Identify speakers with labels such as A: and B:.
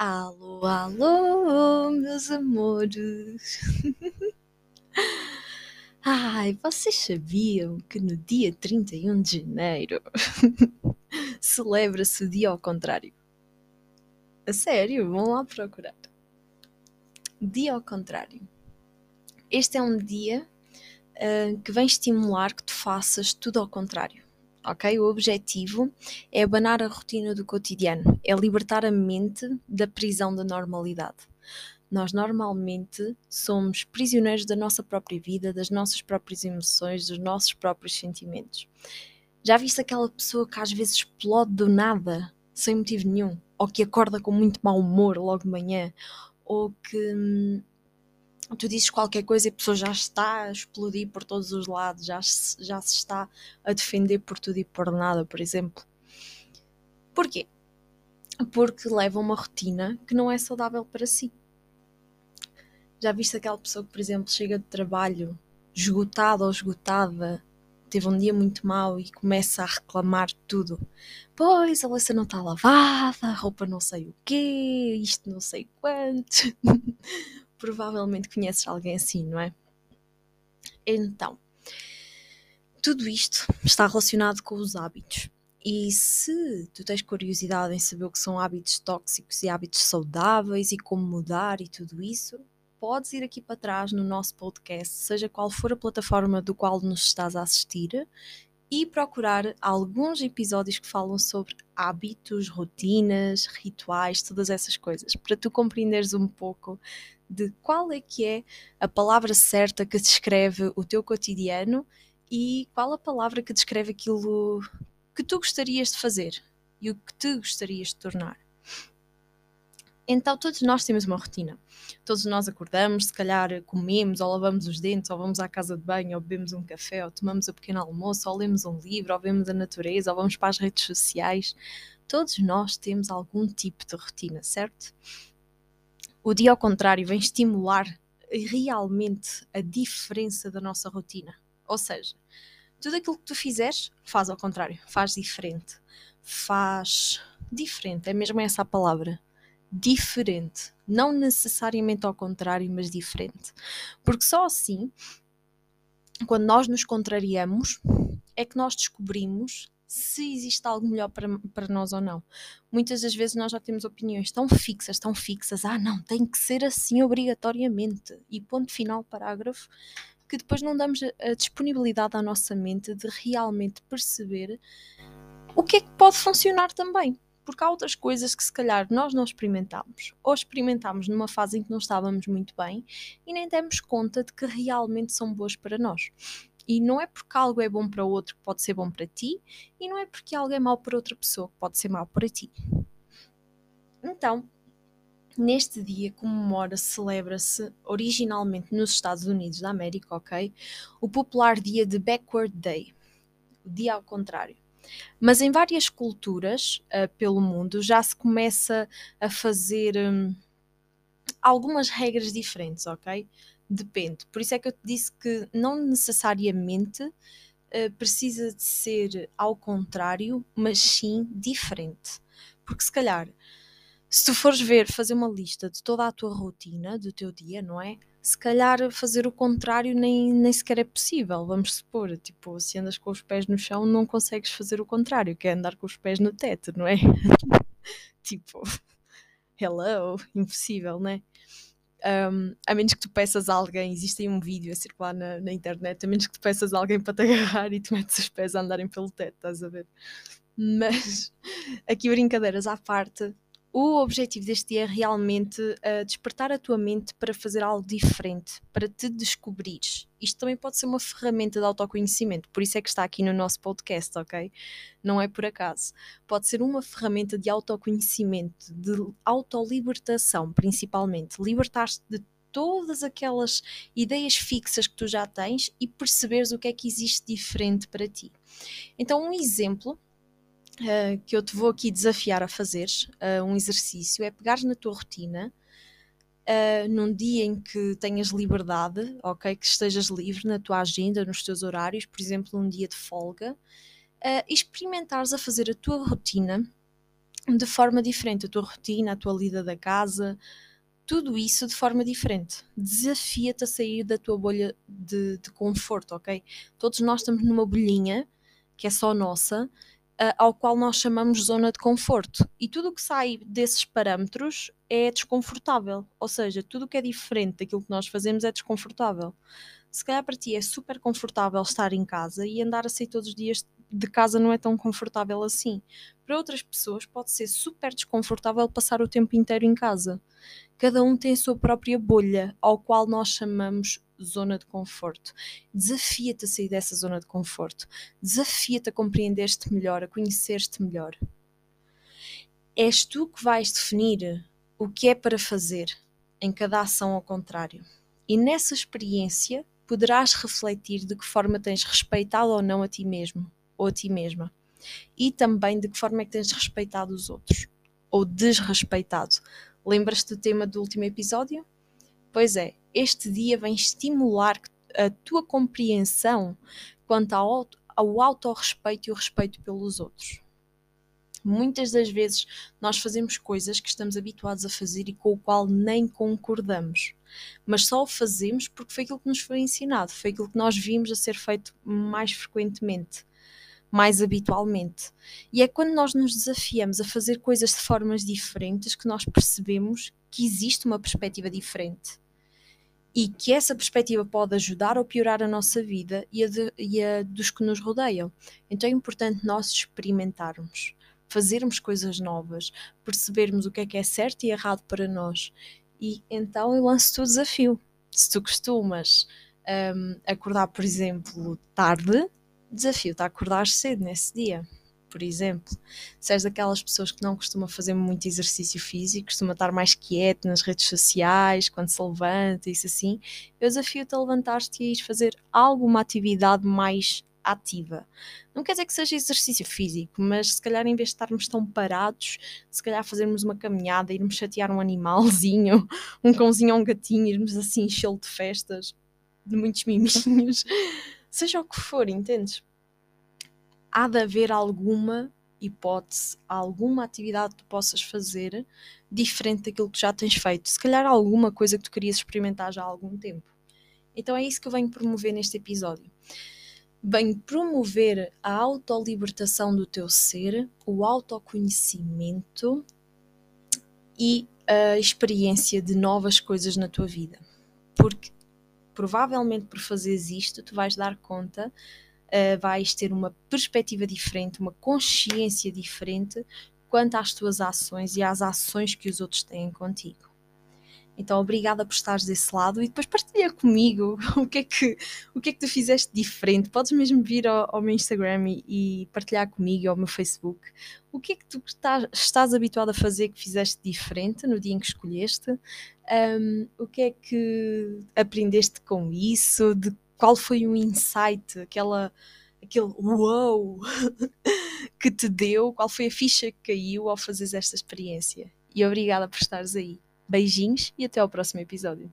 A: Alô, alô, meus amores. Ai, vocês sabiam que no dia 31 de janeiro celebra-se o dia ao contrário? A sério, vão lá procurar. Dia ao contrário. Este é um dia uh, que vem estimular que tu faças tudo ao contrário ok? O objetivo é abanar a rotina do cotidiano, é libertar a mente da prisão da normalidade. Nós normalmente somos prisioneiros da nossa própria vida, das nossas próprias emoções, dos nossos próprios sentimentos. Já viste aquela pessoa que às vezes explode do nada, sem motivo nenhum? Ou que acorda com muito mau humor logo de manhã? Ou que hum, tu dizes qualquer coisa e a pessoa já está a explodir por todos os lados, já se, já se está a defender por tudo e por nada, por exemplo. Porquê? Porque leva uma rotina que não é saudável para si. Já viste aquela pessoa que, por exemplo, chega de trabalho esgotada ou esgotada, teve um dia muito mau e começa a reclamar tudo. Pois, a louça não está lavada, a roupa não sei o quê, isto não sei quanto. provavelmente conheces alguém assim, não é? Então, tudo isto está relacionado com os hábitos. E se tu tens curiosidade em saber o que são hábitos tóxicos e hábitos saudáveis e como mudar e tudo isso, podes ir aqui para trás no nosso podcast, seja qual for a plataforma do qual nos estás a assistir, e procurar alguns episódios que falam sobre hábitos, rotinas, rituais, todas essas coisas, para tu compreenderes um pouco de qual é que é a palavra certa que descreve o teu cotidiano e qual a palavra que descreve aquilo que tu gostarias de fazer e o que tu gostarias de tornar. Então, todos nós temos uma rotina. Todos nós acordamos, se calhar comemos, ou lavamos os dentes, ou vamos à casa de banho, ou bebemos um café, ou tomamos o um pequeno almoço, ou lemos um livro, ou vemos a natureza, ou vamos para as redes sociais. Todos nós temos algum tipo de rotina, certo? O dia ao contrário vem estimular realmente a diferença da nossa rotina. Ou seja, tudo aquilo que tu fizeres, faz ao contrário, faz diferente. Faz diferente, é mesmo essa a palavra. Diferente. Não necessariamente ao contrário, mas diferente. Porque só assim, quando nós nos contrariamos, é que nós descobrimos se existe algo melhor para, para nós ou não. Muitas das vezes nós já temos opiniões tão fixas, tão fixas, ah, não, tem que ser assim obrigatoriamente, e ponto final, parágrafo, que depois não damos a, disponibilidade à nossa mente de realmente perceber o que é que pode funcionar também. Porque há outras coisas que se calhar nós não experimentámos, ou experimentámos numa fase em que não estávamos muito bem e nem demos conta de que realmente são boas para nós. E não é porque algo é bom para outro que pode ser bom para ti, e não é porque algo é mau para outra pessoa que pode ser mau para ti. Então, neste dia comemora, celebra-se originalmente nos Estados Unidos da América, ok? O popular dia de Backward Day, o dia ao contrário. Mas em várias culturas uh, pelo mundo já se começa a fazer um, algumas regras diferentes, ok? Depende. Por isso é que eu te disse que não necessariamente uh, precisa de ser ao contrário, mas sim diferente. Porque se calhar, se tu fores ver, fazer uma lista de toda a tua rotina, do teu dia, não é? Se calhar fazer o contrário nem, nem sequer é possível. Vamos supor, tipo, se andas com os pés no chão, não consegues fazer o contrário, que é andar com os pés no teto, não é? tipo, hello, impossível, não é? Um, a menos que tu peças a alguém, existe aí um vídeo a circular na, na, internet, a menos que tu peças a alguém para te agarrar e tu metes os pés a andarem pelo teto, estás a ver? Mas aqui brincadeiras à parte, o objetivo deste dia é realmente uh, despertar a tua mente para fazer algo diferente, para te descobrires. Isto também pode ser uma ferramenta de autoconhecimento, por isso é que está aqui no nosso podcast, ok? Não é por acaso. Pode ser uma ferramenta de autoconhecimento, de autolibertação, principalmente. Libertar-te de todas aquelas ideias fixas que tu já tens e perceberes o que é que existe diferente para ti. Então, um exemplo uh, que eu te vou aqui desafiar a fazer, uh, um exercício, é pegares na tua rotina, uh, num dia em que tenhas liberdade, ok? Que estejas livre na tua agenda, nos teus horários, por exemplo, um dia de folga, experimentares a fazer a tua rotina de forma diferente, a tua rotina, a tua lida da casa, tudo isso de forma diferente. Desafia-te a sair da tua bolha de, de, conforto, ok? Todos nós estamos numa bolhinha que é só nossa, uh, ao qual nós chamamos zona de conforto. E tudo o que sai desses parâmetros é desconfortável. Ou seja, tudo o que é diferente daquilo que nós fazemos é desconfortável. Se calhar para ti é super confortável estar em casa e andar a sair todos os dias de casa não é tão confortável assim. Para outras pessoas pode ser super desconfortável passar o tempo inteiro em casa. Cada um tem a sua própria bolha, ao qual nós chamamos zona de conforto. Desafia-te a sair dessa zona de conforto. Desafia-te a compreender-te melhor, a conhecer-te melhor. És tu que vais definir o que é para fazer em cada ação ao contrário. E nessa experiência poderás refletir de que forma tens respeitado ou não a ti mesmo ou a ti mesma. E também de que forma é que tens respeitado os outros ou desrespeitado. Lembras-te do tema do último episódio? Pois é, este dia vem estimular a tua compreensão quanto ao, ao autorrespeito e o respeito pelos outros. Muitas das vezes nós fazemos coisas que estamos habituados a fazer e com o qual nem concordamos, mas só o fazemos porque foi aquilo que nos foi ensinado, foi aquilo que nós vimos a ser feito mais frequentemente mais habitualmente. E é quando nós nos desafiamos a fazer coisas de formas diferentes que nós percebemos que existe uma perspectiva diferente. E que essa perspectiva pode ajudar ou piorar a nossa vida e a, de, e a dos que nos rodeiam. Então é importante nós experimentarmos, fazermos coisas novas, percebermos o que é que é certo e errado para nós. E então eu lanço-te o desafio. Se tu costumas um, acordar, por exemplo, tarde, desafio-te a acordar cedo nesse dia. Por exemplo, se és daquelas pessoas que não costuma fazer muito exercício físico, costuma estar mais quieto nas redes sociais, quando se levanta, isso assim, eu desafio-te a levantar-te e ir fazer alguma atividade mais ativa. Não quer dizer que seja exercício físico, mas se calhar em vez de estarmos tão parados, se calhar fazermos uma caminhada, irmos chatear um animalzinho, um cãozinho ou um gatinho, irmos assim enchê-lo de festas, de muitos miminhos seja o que for, entendes? Há de haver alguma hipótese, alguma atividade que tu possas fazer diferente daquilo que já tens feito. Se calhar alguma coisa que tu querias experimentar já há algum tempo. Então é isso que eu venho promover neste episódio. Venho promover a autolibertação do teu ser, o autoconhecimento e a experiência de novas coisas na tua vida. Porque provavelmente por fazeres isto, tu vais dar conta, uh, vais ter uma perspectiva diferente, uma consciência diferente quanto às tuas ações e às ações que os outros têm contigo. Então, obrigada por estares desse lado e depois partilha comigo o que é que, o que, é que tu fizeste diferente. Podes mesmo vir ao, ao meu Instagram e, e, partilhar comigo ao meu Facebook. O que é que tu estás, estás habituado a fazer que fizeste diferente no dia em que escolheste? Um, o que é que aprendeste com isso? De qual foi o insight, aquela, aquele wow que te deu? Qual foi a ficha que caiu ao fazeres esta experiência? E obrigada por estares aí. Beijinhos e até ao próximo episódio.